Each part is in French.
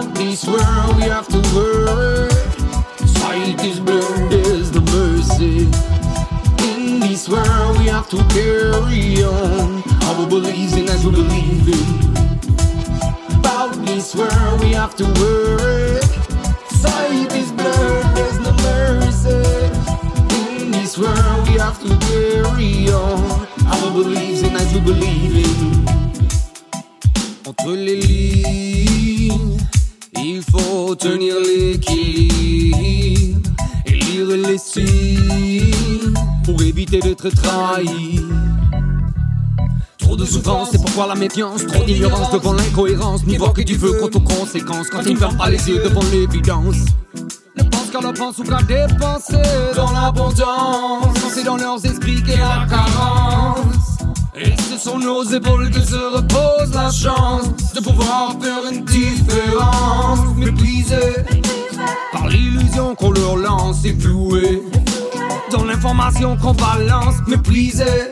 of this world we have to work. Sight is blurred, there's the mercy. In this world we have to carry on. Our beliefs in as we believe in. About this world we have to work. Sight is blurred, there's no mercy. In this world we have to carry on. Our beliefs in as we believe in. Entre les lignes. D'être trahi. Trop de souffrance, c'est pourquoi la méfiance, trop d'ignorance devant l'incohérence. N'y vois que du feu quant aux conséquences quand ils ne ferment pas les yeux devant l'évidence. Ne pense qu'à la pense ou qu'à dépenser dans l'abondance. C'est dans leurs esprits qu'est la carence. Et ce sont nos épaules que se repose la chance de pouvoir faire une différence. Méprisés par l'illusion qu'on leur lance et l'information qu'on balance. Méprisés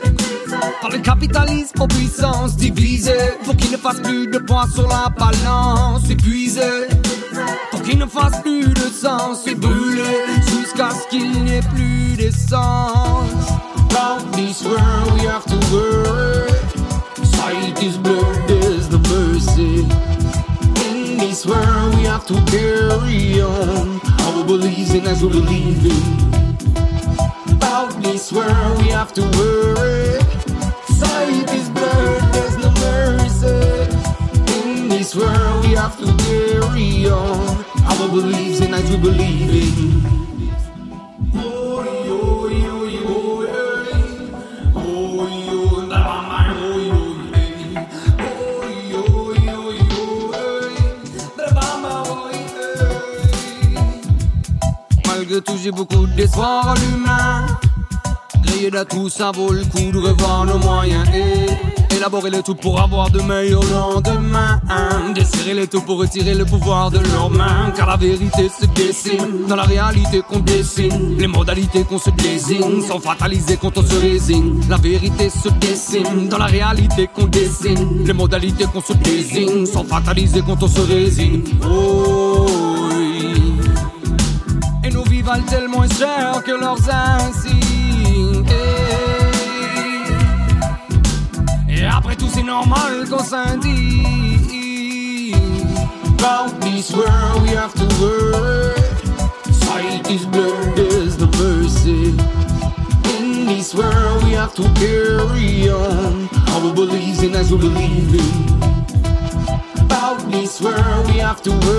par le capitalisme en puissance divisé pour qu'il ne fasse plus de poids sur la balance. Épuisé pour qu'il ne fasse plus de sens et brûlé jusqu'à ce qu'il n'y ait plus d'essence. About this world we have to worry. Sight is blurred, there's no mercy. In this world we have to carry on. Our beliefs in as we believe in. This world we have to worry. Sight is blurred, there's no mercy. In this world we have to carry on. Oh. Our beliefs in as we believe in. Malgré tout, j'ai beaucoup d'espoir en l'humain. Griller de tout, ça vaut le coup de revoir nos moyens et élaborer le tout pour avoir de meilleurs lendemains. Desserrer les tout pour retirer le pouvoir de leurs mains. Car la vérité se dessine dans la réalité qu'on dessine. Les modalités qu'on se désigne sont fatalisées quand on se résigne. La vérité se dessine dans la réalité qu'on dessine. Les modalités qu'on se désigne sont fatalisées quand on se résigne. Oh, oui. Et nos vies valent tellement cher que leurs insignes. Normal qu'on. About this world, we have to worry. Sight is blurred, there's no mercy. In this world, we have to carry on. Our beliefs in as we believe in. About this world, we have to is